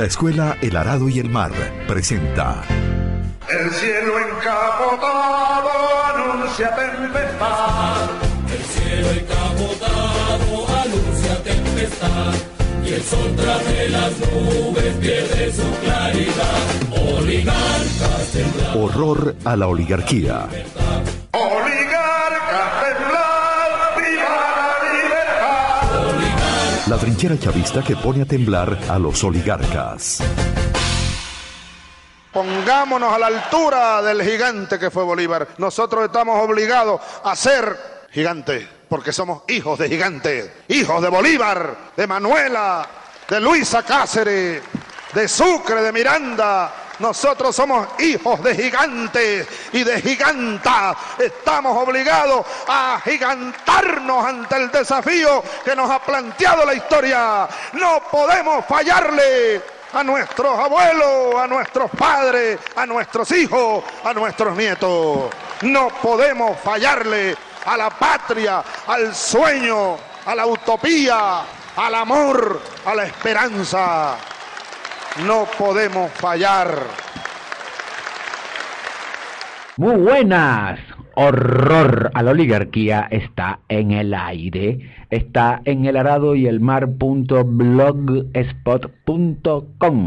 La escuela El Arado y el Mar presenta. El cielo encapotado anuncia tempestad. El cielo encapotado anuncia tempestad. Y el sol tras de las nubes pierde su claridad. Oligarcas. Horror a la oligarquía. La trinchera chavista que pone a temblar a los oligarcas. Pongámonos a la altura del gigante que fue Bolívar. Nosotros estamos obligados a ser gigantes, porque somos hijos de gigantes, hijos de Bolívar, de Manuela, de Luisa Cáceres, de Sucre, de Miranda. Nosotros somos hijos de gigantes y de gigantas. Estamos obligados a gigantarnos ante el desafío que nos ha planteado la historia. No podemos fallarle a nuestros abuelos, a nuestros padres, a nuestros hijos, a nuestros nietos. No podemos fallarle a la patria, al sueño, a la utopía, al amor, a la esperanza. No podemos fallar. Muy buenas. Horror a la oligarquía está en el aire. Está en el arado y el.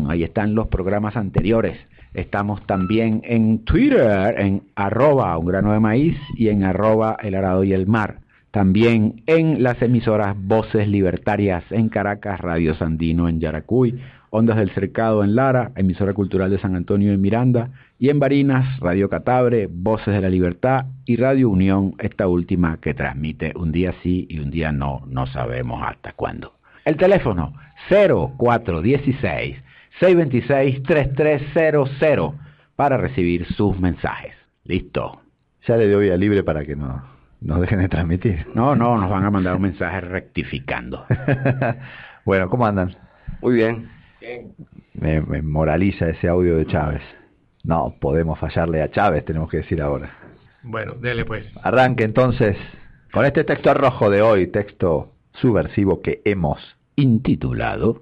Ahí están los programas anteriores. Estamos también en Twitter, en arroba un grano de maíz y en arroba el arado y el mar. También en las emisoras Voces Libertarias en Caracas, Radio Sandino en Yaracuy, Ondas del Cercado en Lara, emisora cultural de San Antonio en Miranda, y en Barinas, Radio Catabre, Voces de la Libertad y Radio Unión, esta última que transmite un día sí y un día no, no sabemos hasta cuándo. El teléfono 0416 626 3300 para recibir sus mensajes. Listo. Ya le doy a libre para que no nos dejen de transmitir. No, no, nos van a mandar un mensaje rectificando. bueno, ¿cómo andan? Muy bien. Me, me moraliza ese audio de Chávez. No, podemos fallarle a Chávez, tenemos que decir ahora. Bueno, dele pues. Arranque entonces con este texto rojo de hoy, texto subversivo que hemos Intitulado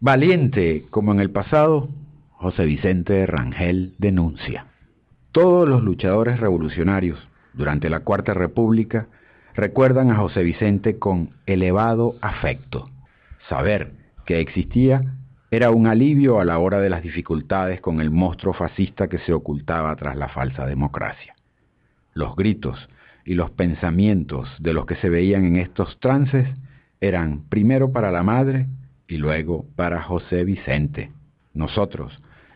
Valiente como en el pasado, José Vicente Rangel denuncia. Todos los luchadores revolucionarios durante la Cuarta República recuerdan a José Vicente con elevado afecto. Saber que existía era un alivio a la hora de las dificultades con el monstruo fascista que se ocultaba tras la falsa democracia. Los gritos y los pensamientos de los que se veían en estos trances eran primero para la madre y luego para José Vicente. Nosotros,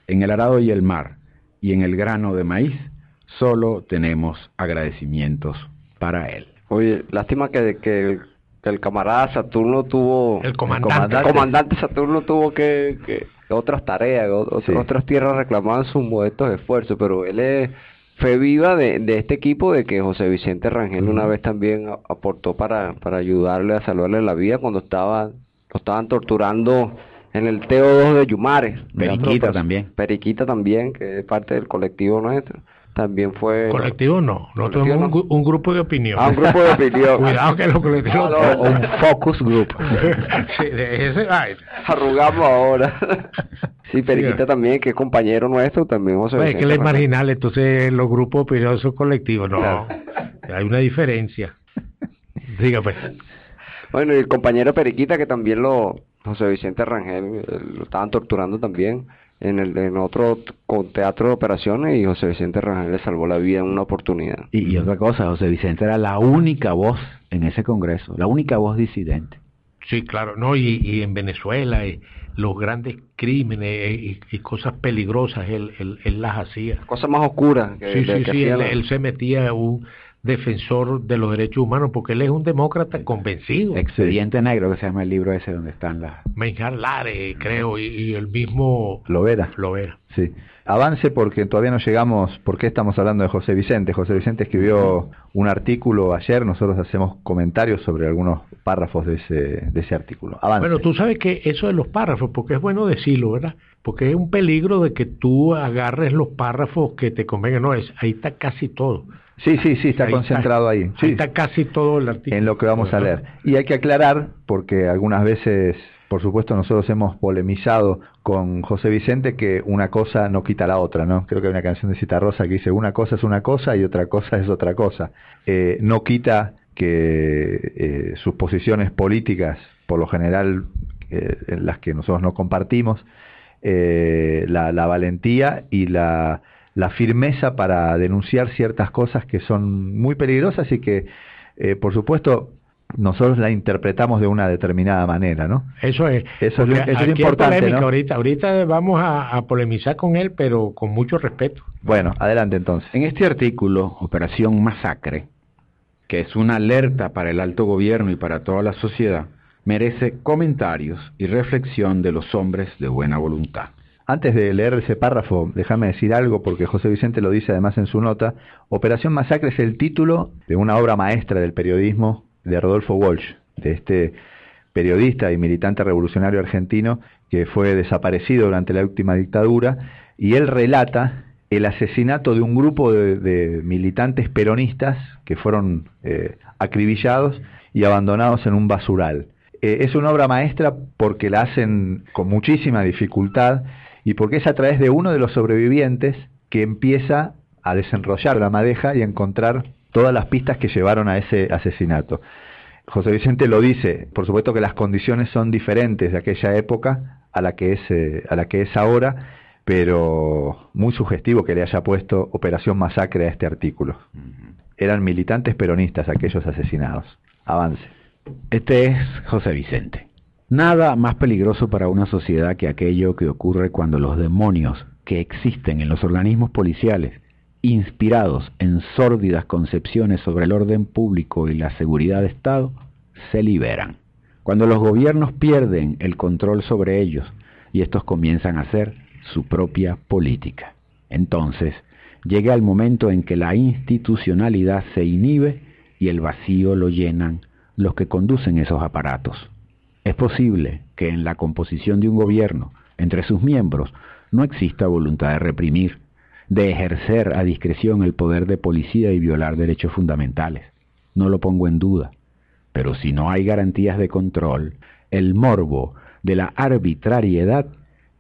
en el arado y el mar y en el grano de maíz, solo tenemos agradecimientos para él. Oye, lástima que, que, que el camarada Saturno tuvo... El comandante. El comandante Saturno tuvo que... que otras tareas, otras, Sí. otras tierras reclamaban sus modestos esfuerzos, pero él es fe viva de, de este equipo de que José Vicente Rangel una vez también aportó para, para ayudarle a salvarle la vida cuando estaba, lo estaban torturando en el TO2 de Yumares. Periquita también. Periquita también, que es parte del colectivo nuestro. También fue... Colectivo no, Colectivo no. un grupo de opinión. Ah, un grupo de opinión. Cuidado que los colectivos... No, un focus group. Sí, de ese- ay, Arrugamos ahora. sí, Periquita Sí. también, que es compañero nuestro, también José pues, es que él es marginal, entonces los grupos de opinión son colectivos. No, Claro. hay una diferencia. Diga pues. Bueno, y el compañero Periquita que también lo, José Vicente Rangel, eh, lo estaban torturando también en el en otro con teatro de operaciones y José Vicente Rangel le salvó la vida en una oportunidad. Y, y otra cosa, José Vicente era la única voz en ese Congreso, la única voz disidente. Sí, claro, no, y, y en Venezuela y los grandes crímenes eh, y, y cosas peligrosas él, él, él las hacía. Cosa más oscura que, Sí, de- sí, que sí, él se metía un, defensor de los derechos humanos, porque él es un demócrata convencido. Expediente Negro, que se llama el libro ese donde están las... Menjar Lare, creo, y, y el mismo Lovera. Lovera. Sí. Avance porque todavía no llegamos, porque estamos hablando de José Vicente. José Vicente escribió un artículo ayer, nosotros hacemos comentarios sobre algunos párrafos de ese, de ese artículo. Avance. Bueno, tú sabes que eso de los párrafos, porque es bueno decirlo, ¿verdad? Porque es un peligro de que tú agarres los párrafos que te convengan. No, es, ahí está casi todo. Sí, sí, sí, está Ahí concentrado ahí. Ahí Sí, está casi todo el artículo. en lo que vamos a leer. Y hay que aclarar, porque algunas veces, por supuesto, nosotros hemos polemizado con José Vicente que una cosa no quita la otra, ¿no? Creo que hay una canción de Citarrosa que dice una cosa es una cosa y otra cosa es otra cosa. Eh, no quita que eh, sus posiciones políticas, por lo general, eh, en las que nosotros no compartimos, la, la valentía y la, la firmeza para denunciar ciertas cosas que son muy peligrosas y que, eh, por supuesto, nosotros la interpretamos de una determinada manera, ¿no? Eso es. Eso es lo- eso es importante, polémica ¿no? ahorita. Ahorita vamos a, a polemizar con él, pero con mucho respeto. Bueno, adelante entonces. En este artículo, Operación Masacre, que es una alerta para el alto gobierno y para toda la sociedad, merece comentarios y reflexión de los hombres de buena voluntad. Antes de leer ese párrafo, déjame decir algo, porque José Vicente lo dice además en su nota. Operación Masacre es el título de una obra maestra del periodismo de Rodolfo Walsh, de este periodista y militante revolucionario argentino que fue desaparecido durante la última dictadura, y él relata el asesinato de un grupo de, militantes peronistas que fueron eh, acribillados y abandonados en un basural. Eh, es una obra maestra porque la hacen con muchísima dificultad y porque es a través de uno de los sobrevivientes que empieza a desenrollar la madeja y a encontrar todas las pistas que llevaron a ese asesinato. José Vicente lo dice, por supuesto que las condiciones son diferentes de aquella época a la que es, eh, a la que es ahora, pero muy sugestivo que le haya puesto Operación Masacre a este artículo. Eran militantes peronistas aquellos asesinados. Avance. Este es José Vicente. Nada más peligroso para una sociedad que aquello que ocurre cuando los demonios que existen en los organismos policiales, inspirados en sórdidas concepciones sobre el orden público y la seguridad de Estado, se liberan. Cuando los gobiernos pierden el control sobre ellos y estos comienzan a hacer su propia política. Entonces, llega el momento en que la institucionalidad se inhibe y el vacío lo llenan los que conducen esos aparatos. Es posible que en la composición de un gobierno, entre sus miembros, no exista voluntad de reprimir, de ejercer a discreción el poder de policía y violar derechos fundamentales. No lo pongo en duda. Pero si no hay garantías de control, el morbo de la arbitrariedad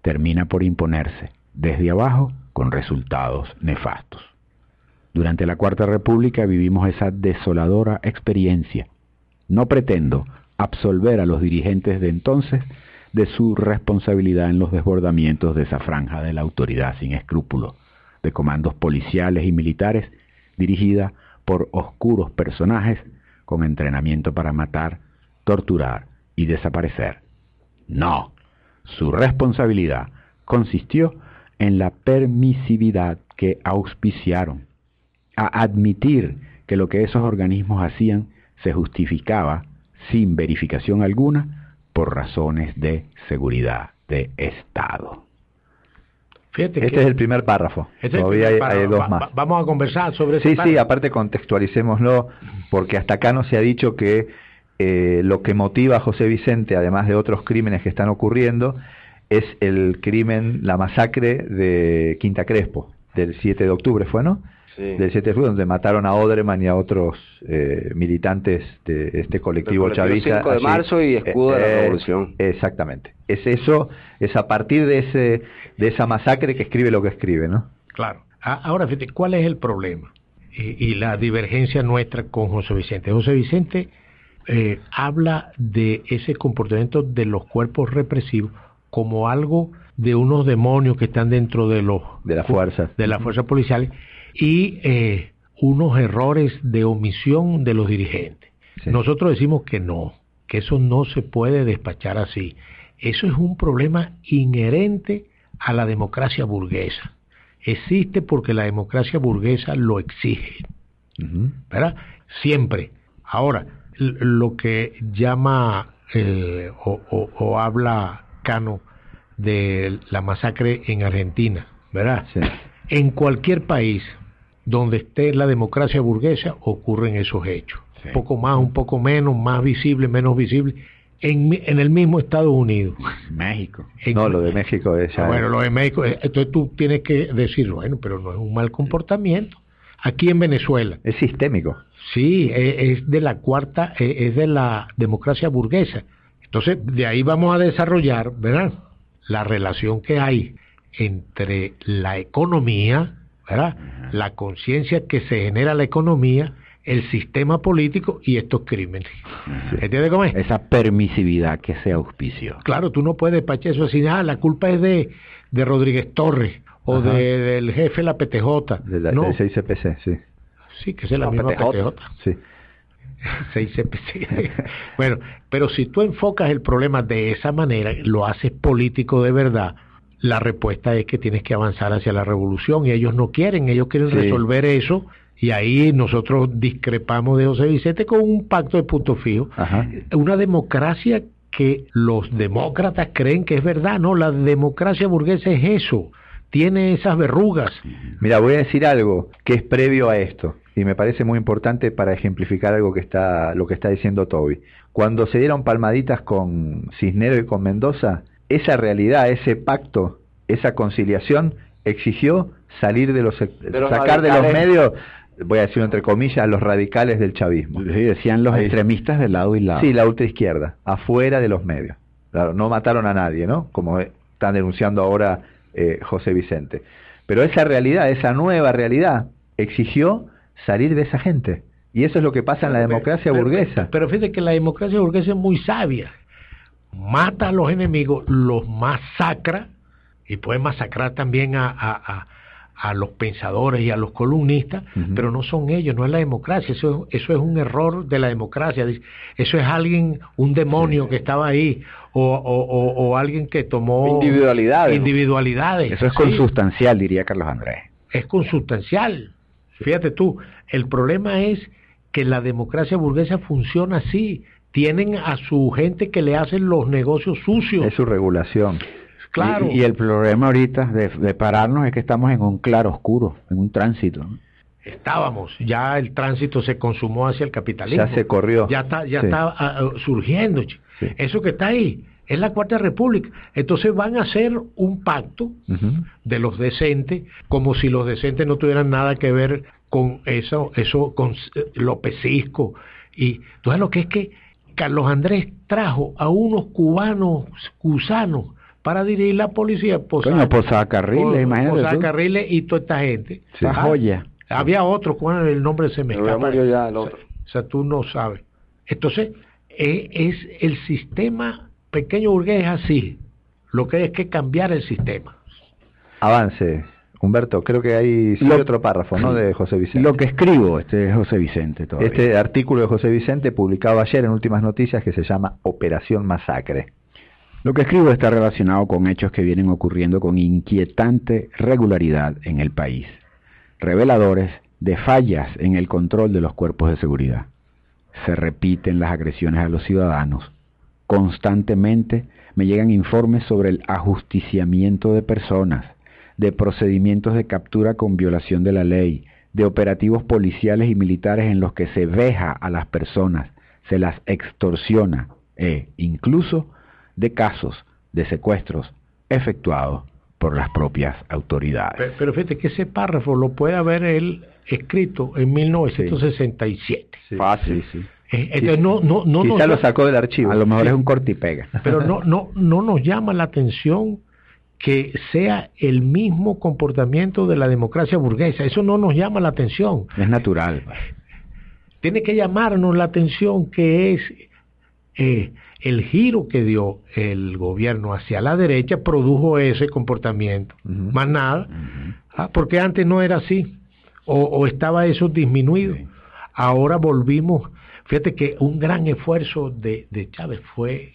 termina por imponerse desde abajo con resultados nefastos. Durante la Cuarta República vivimos esa desoladora experiencia. No pretendo absolver a los dirigentes de entonces de su responsabilidad en los desbordamientos de esa franja de la autoridad sin escrúpulos, de comandos policiales y militares dirigida por oscuros personajes con entrenamiento para matar, torturar y desaparecer. No, su responsabilidad consistió en la permisividad que auspiciaron, a admitir que lo que esos organismos hacían se justificaba sin verificación alguna por razones de seguridad de Estado. Fíjate Este que es el primer párrafo. este Todavía primer hay, párrafo. hay dos más. va- vamos a conversar sobre ese Sí, sí, párrafo. aparte contextualicémoslo, porque hasta acá no se ha dicho que eh, lo que motiva a José Vicente, además de otros crímenes que están ocurriendo, es el crimen, la masacre de Quinta Crespo, del 7 de octubre, ¿fue, no? Sí. Del 7 de octubre, donde mataron a Odreman y a otros eh, militantes de este colectivo chavista. 5 de allí. marzo y escudo de la Eh, revolución. Exactamente. Es eso, es a partir de, ese, de esa masacre que escribe lo que escribe, ¿no? Claro. Ahora, fíjate, ¿cuál es el problema? Y, y la divergencia nuestra con José Vicente. José Vicente eh, habla de ese comportamiento de los cuerpos represivos como algo de unos demonios que están dentro de los De las fuerzas. de las fuerzas policiales y eh, unos errores de omisión de los dirigentes. Sí. Nosotros decimos que no, que eso no se puede despachar así. Eso es un problema inherente a la democracia burguesa. Existe porque la democracia burguesa lo exige. ¿verdad? Siempre. Ahora, lo que llama eh, o, habla Cano de la masacre en Argentina, ¿verdad? En cualquier país donde esté la democracia burguesa ocurren esos hechos. Un poco más, un poco menos, más visible, menos visible. En, en el mismo Estados Unidos. México. no, lo de México es. Bueno, lo de México, eh, entonces tú tienes que decir, bueno, pero no es un mal comportamiento. Aquí en Venezuela. Es sistémico. Sí, e, es de la cuarta, e, es de la democracia burguesa. Entonces, de ahí vamos a desarrollar, ¿verdad? La relación que hay entre la economía, ¿verdad? La conciencia que se genera la economía, el sistema político y estos crímenes. ¿Entiendes cómo es? Esa permisividad que se auspició. Claro, tú no puedes despachar eso así, ah, la culpa es de, de Rodríguez Torres o de, del jefe de la PTJ. De la no. CICPC, sí. Sí, que es la misma PTJ. Sí. bueno, pero si tú enfocas el problema de esa manera, lo haces político de verdad, la respuesta es que tienes que avanzar hacia la revolución y ellos no quieren, ellos quieren resolver eso y ahí nosotros discrepamos de José Vicente con un pacto de punto fijo. Una democracia que los demócratas creen que es verdad, no, la democracia burguesa es eso, tiene esas verrugas. Mira, voy a decir algo que es previo a esto y me parece muy importante para ejemplificar algo que está lo que está diciendo Toby. Cuando se dieron palmaditas con Cisnero y con Mendoza, esa realidad, ese pacto, esa conciliación exigió salir de los, sacar de los medios voy a decir entre comillas, los radicales del chavismo. decían los extremistas del lado y lado. Sí, la ultraizquierda, afuera de los medios. Claro, no mataron a nadie, ¿no? Como están denunciando ahora eh, José Vicente. Pero esa realidad, esa nueva realidad, exigió salir de esa gente. Y eso es lo que pasa en la democracia burguesa. Pero, fíjate que la democracia burguesa es muy sabia. Mata a los enemigos, los masacra y puede masacrar también a, a, a, los pensadores y a los columnistas, pero no son ellos, no es la democracia. Eso, eso es un error de la democracia. Eso es alguien, un demonio que estaba ahí o, o, o, alguien que tomó individualidades. individualidades. Eso es consustancial, diría Carlos Andrés. Es consustancial. Fíjate tú, el problema es que la democracia burguesa funciona así. Tienen a su gente que le hacen los negocios sucios. Es su regulación. Claro. Y, el problema ahorita de, pararnos es que estamos en un claro oscuro, en un tránsito. Estábamos, ya el tránsito se consumó hacia el capitalismo. Ya se corrió. Ya está, ya está ah, ah, surgiendo. Eso que está ahí es la Cuarta República. Entonces van a hacer un pacto de los decentes, como si los decentes no tuvieran nada que ver con eso, eso con eh, Lópezisco. Y entonces lo que es que Carlos Andrés trajo a unos cubanos gusanos para dirigir la policía. Posada, Posada Carriles, imagínate Posada Carriles y toda esta gente. La joya. Había otro, ¿cuál el nombre se me escapa? Ya el otro. O sea, tú no sabes. Entonces, e, es, el sistema pequeño burgués es así. Lo que hay es que cambiar el sistema. Avance. Humberto, creo que hay otro párrafo, ¿no? De José Vicente. Lo que escribo, este es José Vicente todavía. Este artículo de José Vicente publicado ayer en Últimas Noticias que se llama Operación Masacre. Lo que escribo está relacionado con hechos que vienen ocurriendo con inquietante regularidad en el país, reveladores de fallas en el control de los cuerpos de seguridad. Se repiten las agresiones a los ciudadanos. Constantemente me llegan informes sobre el ajusticiamiento de personas, de procedimientos de captura con violación de la ley, de operativos policiales y militares en los que se veja a las personas, se las extorsiona e incluso de casos de secuestros efectuados por las propias autoridades. Pero, fíjate que ese párrafo lo puede haber él escrito en 1967. Fácil, sí. Eh, entonces no, no, no Quizá lo sacó del archivo. A lo mejor es un corte y pega. Pero no, no, no nos llama la atención que sea el mismo comportamiento de la democracia burguesa. Eso no nos llama la atención. Es natural. Tiene que llamarnos la atención que es eh, el giro que dio el gobierno hacia la derecha produjo ese comportamiento. Más nada, ah, porque antes no era así, o, estaba eso disminuido. Ahora volvimos, fíjate que un gran esfuerzo de, Chávez fue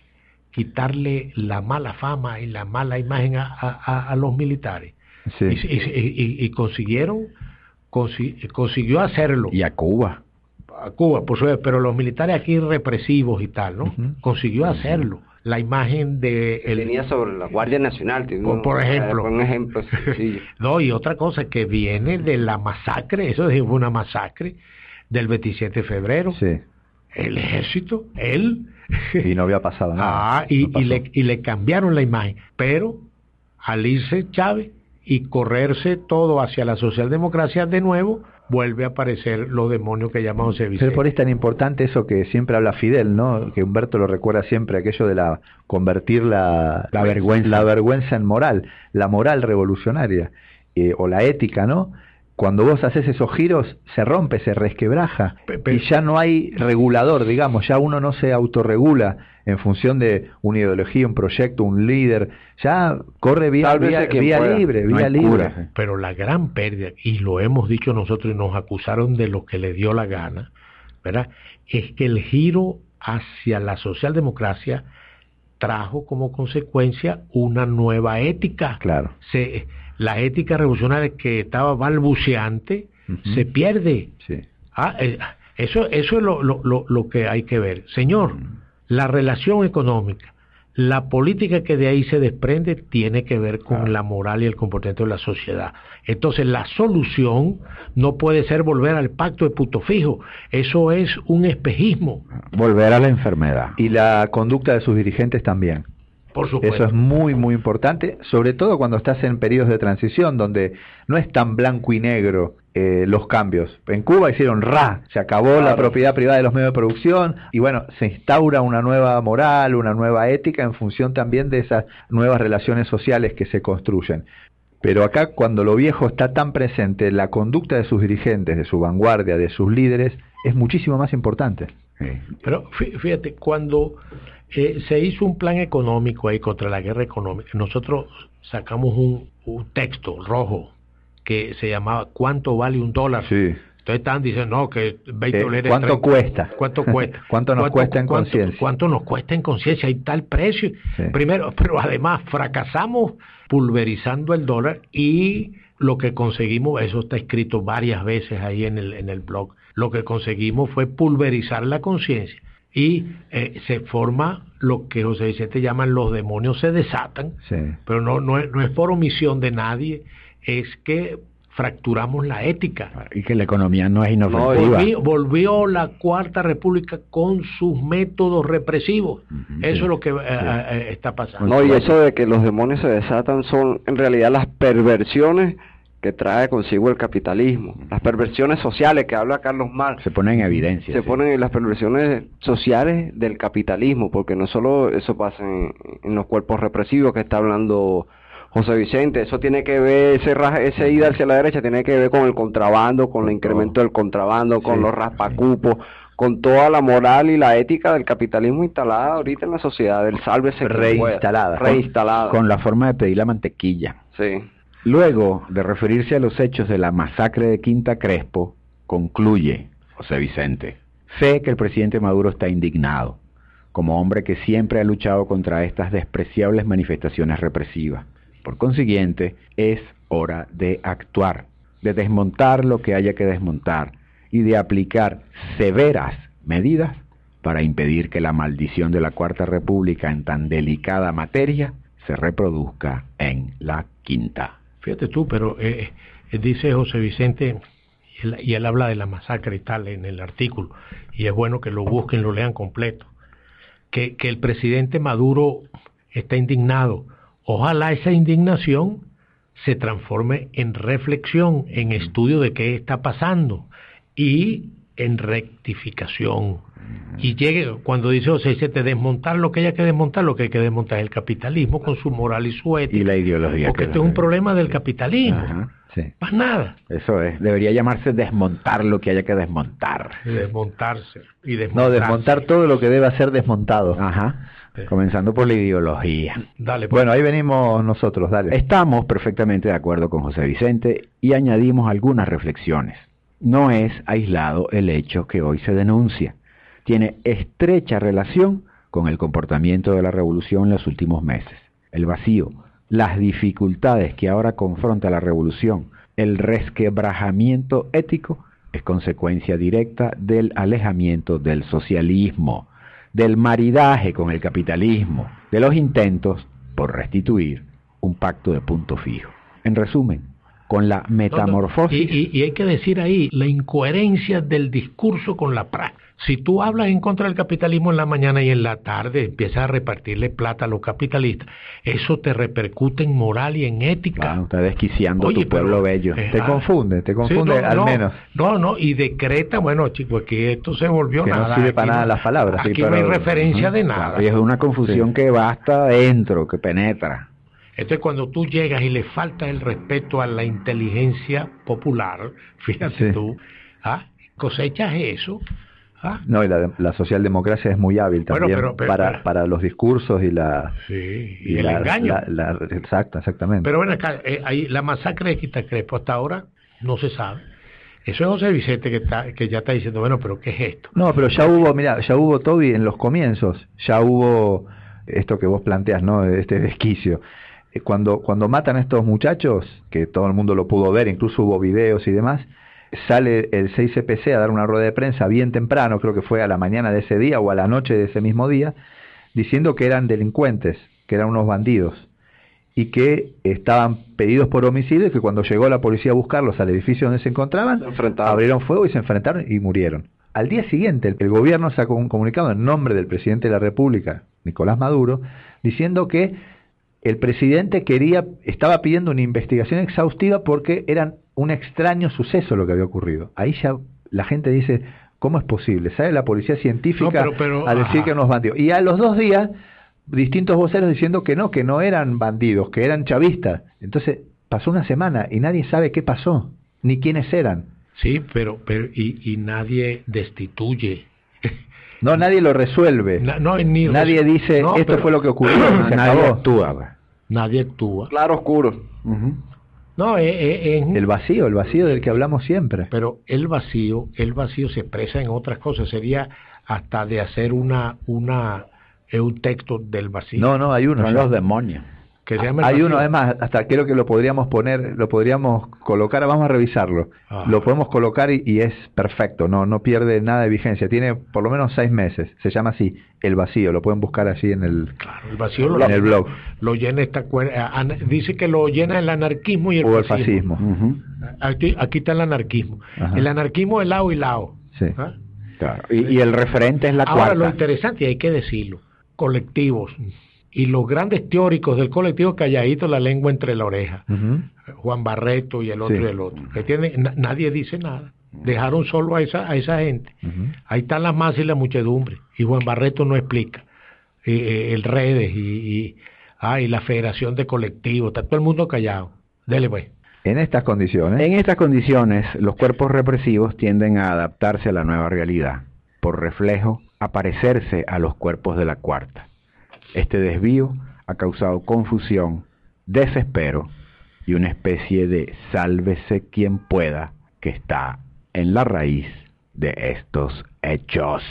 quitarle la mala fama y la mala imagen a, los militares. Y, consiguieron consi- consiguió hacerlo. Y a Cuba. a Cuba, por supuesto, pero los militares aquí represivos y tal, ¿no? Consiguió hacerlo. La imagen de el, Venía sobre la Guardia Nacional. tiene Por- por ejemplo. Un ejemplo sencillo. No, y otra cosa que viene de la masacre, eso fue una masacre del 27 de febrero. Sí. El ejército, él. Y no había pasado nada. Ah, y, No pasó. y le, y le cambiaron la imagen. Pero al irse Chávez y correrse todo hacia la socialdemocracia de nuevo, vuelve a aparecer los demonios que llaman José Pero Vicente. por ahí es tan importante eso que siempre habla Fidel, ¿no? Que Humberto lo recuerda siempre, aquello de la convertir la, La vergüenza. la vergüenza en moral, la moral revolucionaria, eh, o la ética, ¿no? Cuando vos haces esos giros, se rompe, se resquebraja, y ya no hay regulador, digamos, ya uno no se autorregula en función de una ideología, un proyecto, un líder, ya corre vía, vía, libre, No vía hay libre. cura. Pero la gran pérdida, y lo hemos dicho nosotros y nos acusaron de lo que le dio la gana, ¿verdad? Es que el giro hacia la socialdemocracia trajo como consecuencia una nueva ética. Claro. Se, la ética revolucionaria que estaba balbuceante se pierde. Sí. Ah, eh, eso, eso es lo, lo, lo, lo que hay que ver. Señor, la relación económica, la política que de ahí se desprende tiene que ver con la moral y el comportamiento de la sociedad. Entonces, la solución no puede ser volver al pacto de puto fijo. Eso es un espejismo, Volver a la enfermedad. Y la conducta de sus dirigentes también. Por supuesto. Eso es muy, muy importante, sobre todo cuando estás en periodos de transición donde no es tan blanco y negro eh, los cambios. En Cuba hicieron ra, se acabó la propiedad privada de los medios de producción y bueno, se instaura una nueva moral, una nueva ética en función también de esas nuevas relaciones sociales que se construyen. Pero acá cuando lo viejo está tan presente, la conducta de sus dirigentes, de su vanguardia, de sus líderes, es muchísimo más importante. Sí. Pero fí- fíjate, cuando eh, se hizo un plan económico ahí contra la guerra económica, nosotros sacamos un, un texto rojo que se llamaba ¿Cuánto vale un dólar? Sí. Entonces estaban diciendo, no, que 20 Eh, dólares... ¿cuánto 30. cuesta? ¿Cuánto cuesta? ¿Cuánto nos cuesta en conciencia? ¿Cuánto nos cuesta en conciencia? Hay tal precio. Sí. Primero, pero además fracasamos pulverizando el dólar y lo que conseguimos, eso está escrito varias veces ahí en el, en el blog, lo que conseguimos fue pulverizar la conciencia y eh, se forma lo que José Vicente llaman los demonios se desatan, Sí. pero no, no, es, no es por omisión de nadie, es que fracturamos la ética. Y que la economía no es inofensiva. Volvió, volvió la Cuarta República con sus métodos represivos. Eso es lo que eh, eh, está pasando. No, y eso de que los demonios se desatan son en realidad las perversiones que trae consigo el capitalismo. Las perversiones sociales que habla Carlos Marx. Se pone en evidencia. se sí. ponen en las perversiones sociales del capitalismo, porque no solo eso pasa en, en los cuerpos represivos que está hablando José Vicente, eso tiene que ver, ese, ese ida hacia la derecha tiene que ver con el contrabando, con el incremento del contrabando, con Sí, los raspacupos, con toda la moral y la ética del capitalismo instalada ahorita en la sociedad, del sálvese. Reinstalada. Reinstalada. Con la forma de pedir la mantequilla. Sí. Luego de referirse a los hechos de la masacre de Quinta Crespo, concluye José Vicente. Sé que el presidente Maduro está indignado, como hombre que siempre ha luchado contra estas despreciables manifestaciones represivas. Por consiguiente, es hora de actuar, de desmontar lo que haya que desmontar y de aplicar severas medidas para impedir que la maldición de la Cuarta República en tan delicada materia se reproduzca en la Quinta. Fíjate tú, pero eh, eh, dice José Vicente, y él, habla de la masacre y tal en el artículo, y es bueno que lo busquen, lo lean completo, que, que el presidente Maduro está indignado. Ojalá esa indignación se transforme en reflexión, en estudio de qué está pasando y en rectificación. Y llegue, cuando dice José Vicente, desmontar lo que haya que desmontar, lo que hay que desmontar es el capitalismo con su moral y su ética. Y la ideología. Porque que esto es un problema del capitalismo. Ajá, Sí. Más nada. Eso es. Debería llamarse desmontar lo que haya que desmontar. Desmontarse. Y No, desmontarse. desmontar todo lo que debe ser desmontado. Ajá. Comenzando por la ideología. Dale, pues. Bueno, ahí venimos nosotros, dale. Estamos perfectamente de acuerdo con José Vicente y añadimos algunas reflexiones. No es aislado el hecho que hoy se denuncia. Tiene estrecha relación con el comportamiento de la revolución en los últimos meses. El vacío, las dificultades que ahora confronta la revolución el resquebrajamiento ético es consecuencia directa del alejamiento del socialismo, del maridaje con el capitalismo, de los intentos por restituir un pacto de punto fijo. En resumen, con la metamorfosis. Y, y, hay que decir ahí la incoherencia del discurso con la práctica. Si tú hablas en contra del capitalismo en la mañana y en la tarde empiezas a repartirle plata a los capitalistas, eso te repercute en moral y en ética. Claro, está desquiciando tu pueblo bello. te confunde, te confunde al menos. No, no, y decreta, bueno chicos, que esto se volvió que nada. no sirve para nada las palabras. Aquí no hay referencia de nada. y es una confusión que va hasta adentro, que penetra. Entonces cuando tú llegas y le falta el respeto a la inteligencia popular, fíjate tú, ¿ah? cosechas eso. ¿ah? No, y la, la, socialdemocracia es muy hábil también pero, pero, para, pero, para los discursos y la... Sí, y, y el la, engaño. La, exacto, exactamente. Pero bueno, acá, eh, ahí, la masacre de Quitacrepo hasta ahora no se sabe. Eso es José Vicente que, está, que ya está diciendo, bueno, pero ¿qué es esto? No, pero ya hubo, mira, ya hubo, Toby, en los comienzos, ya hubo esto que vos planteas, ¿no? Este desquicio cuando, cuando matan a estos muchachos, que todo el mundo lo pudo ver, incluso hubo videos y demás, sale el 6CPC a dar una rueda de prensa bien temprano, creo que fue a la mañana de ese día o a la noche de ese mismo día, diciendo que eran delincuentes, que eran unos bandidos, y que estaban pedidos por homicidio y que cuando llegó la policía a buscarlos al edificio donde se encontraban, se abrieron fuego y se enfrentaron y murieron. Al día siguiente, el gobierno sacó un comunicado en nombre del presidente de la República, Nicolás Maduro, diciendo que el presidente quería, estaba pidiendo una investigación exhaustiva porque era un extraño suceso lo que había ocurrido. Ahí ya la gente dice, ¿cómo es posible? ¿Sale la policía científica no, pero, pero, a decir ajá. que unos bandidos? Y a los dos días, distintos voceros diciendo que no, que no eran bandidos, que eran chavistas. Entonces pasó una semana y nadie sabe qué pasó, ni quiénes eran. Sí, pero, pero y, y nadie destituye no, nadie lo resuelve. No, no, ni nadie dice no, esto pero... fue lo que ocurrió. nadie acabó. actúa. Nadie actúa. Claro oscuro. Uh -huh. No, es, es, el vacío, el vacío del que hablamos siempre. Pero el vacío, el vacío se expresa en otras cosas. Sería hasta de hacer una, una, un texto del vacío. No, no, hay uno. Son los demonios. Que se llama hay uno además, hasta creo que lo podríamos poner, lo podríamos colocar, vamos a revisarlo. Ah. Lo podemos colocar y, y, es perfecto, no, no pierde nada de vigencia. Tiene por lo menos seis meses. Se llama así, el vacío. Lo pueden buscar así en el, claro, el vacío en lo, el blog. Lo llena esta dice que lo llena el anarquismo y el o fascismo. el fascismo. Uh -huh. aquí, aquí está el anarquismo. Ajá. El anarquismo es lado y lado. Sí. ¿Ah? Claro. Y, y, el referente es la Ahora, cuarta. lo interesante, y hay que decirlo, colectivos y los grandes teóricos del colectivo calladito la lengua entre la oreja. Uh -huh. Juan Barreto y el otro Sí. y el otro. Que tienen, na- nadie dice nada. Dejaron solo a esa, a esa gente. Uh -huh. Ahí están las masas y la muchedumbre. Y Juan Barreto no explica. Eh, eh, el redes y, y, ah, y la federación de colectivos. Está todo el mundo callado. Dele pues. En estas condiciones, En estas condiciones, los cuerpos represivos tienden a adaptarse a la nueva realidad, por reflejo, a parecerse a los cuerpos de la cuarta. Este desvío ha causado confusión, desespero y una especie de sálvese quien pueda que está en la raíz de estos hechos.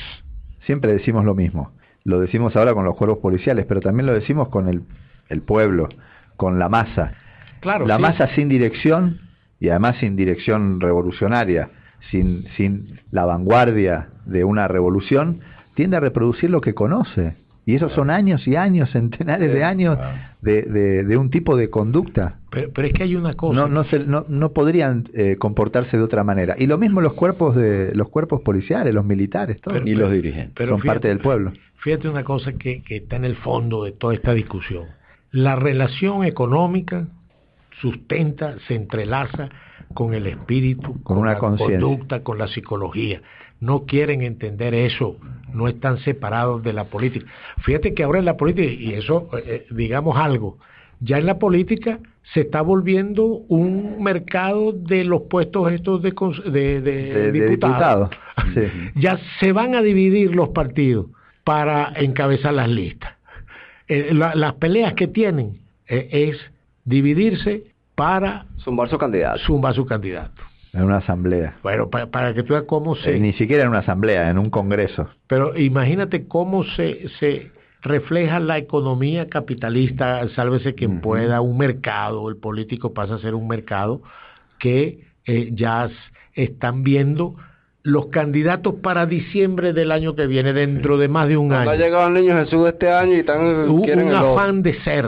siempre decimos lo mismo. Lo decimos ahora con los cuerpos policiales, pero también lo decimos con el, el pueblo, con la masa. Claro, la sí. masa sin dirección y además sin dirección revolucionaria, sin, sin la vanguardia de una revolución, tiende a reproducir lo que conoce. Y esos son años y años, centenares de años de, de, de un tipo de conducta. Pero, pero es que hay una cosa. No, no, se, no, no podrían eh, comportarse de otra manera. Y lo mismo los cuerpos de los cuerpos policiales, los militares, todos. y los dirigentes. pero son fíjate- parte del pueblo. Fíjate una cosa que, que está en el fondo de toda esta discusión. La relación económica sustenta, se entrelaza con el espíritu, Con una la conducta, con la psicología. No quieren entender eso, no están separados de la política. Fíjate que ahora en la política, y eso, eh, digamos algo, ya en la política se está volviendo un mercado de los puestos estos de, de, de De, de diputados. diputado. Sí. ya se van a dividir los partidos para encabezar las listas. Eh, la- las peleas que tienen eh, es dividirse para Zumbar su candidato. zumbar su candidato. En una asamblea. Bueno, para, para que tú veas cómo se... Eh, ni siquiera en una asamblea, en un congreso. Pero imagínate cómo se, se refleja la economía capitalista, sálvese quien pueda, un mercado, el político pasa a ser un mercado que eh, ya están viendo los candidatos para diciembre del año que viene, dentro de más de un año. Ha llegado el niño Jesús este año y están un, quieren un el afán de ser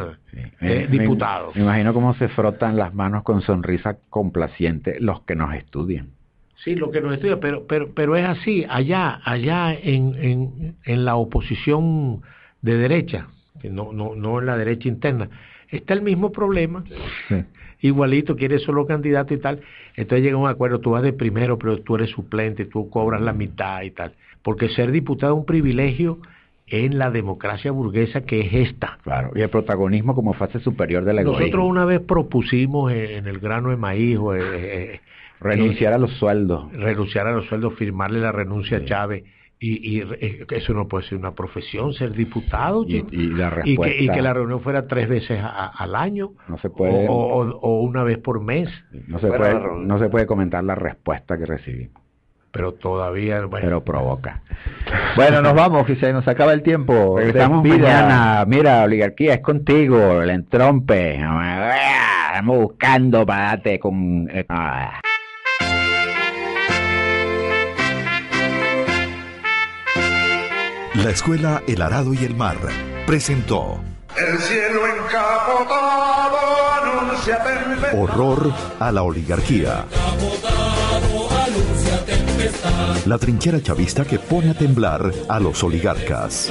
eh, diputados. Me, imagino cómo se frotan las manos con sonrisa complaciente los que nos estudian. Sí, lo que nos estudia, pero, pero, pero es así, allá, allá en, en, en la oposición de derecha, que no, no, no en la derecha interna, está el mismo problema. Sí. Igualito, quiere solo candidato y tal. Entonces llega un acuerdo, tú vas de primero, pero tú eres suplente, tú cobras la mitad y tal. Porque ser diputado es un privilegio en la democracia burguesa que es esta. Claro, y el protagonismo como fase superior del egoísmo. Nosotros una vez propusimos en, el grano de maíz, o, eh, eh, Renunciar a los sueldos. renunciar a los sueldos, firmarle la renuncia a Chávez. Y, y eh, eso no puede ser una profesión, ser diputado. Y, y la y, que, y respuesta que la reunión fuera tres veces a- al año no se puede, o, o- o una vez por mes, no se puede, no se puede comentar la respuesta que recibimos, pero todavía... bueno, pero provoca. Bueno, nos vamos, que se nos acaba el tiempo. Regresamos mañana. Mira, oligarquía es contigo, el entrompe. Estamos buscando para darte con. eh, ah. La escuela El Arado y el Mar presentó El cielo encapotado anuncia tempestad. Horror a la oligarquía. La trinchera chavista que pone a temblar a los oligarcas.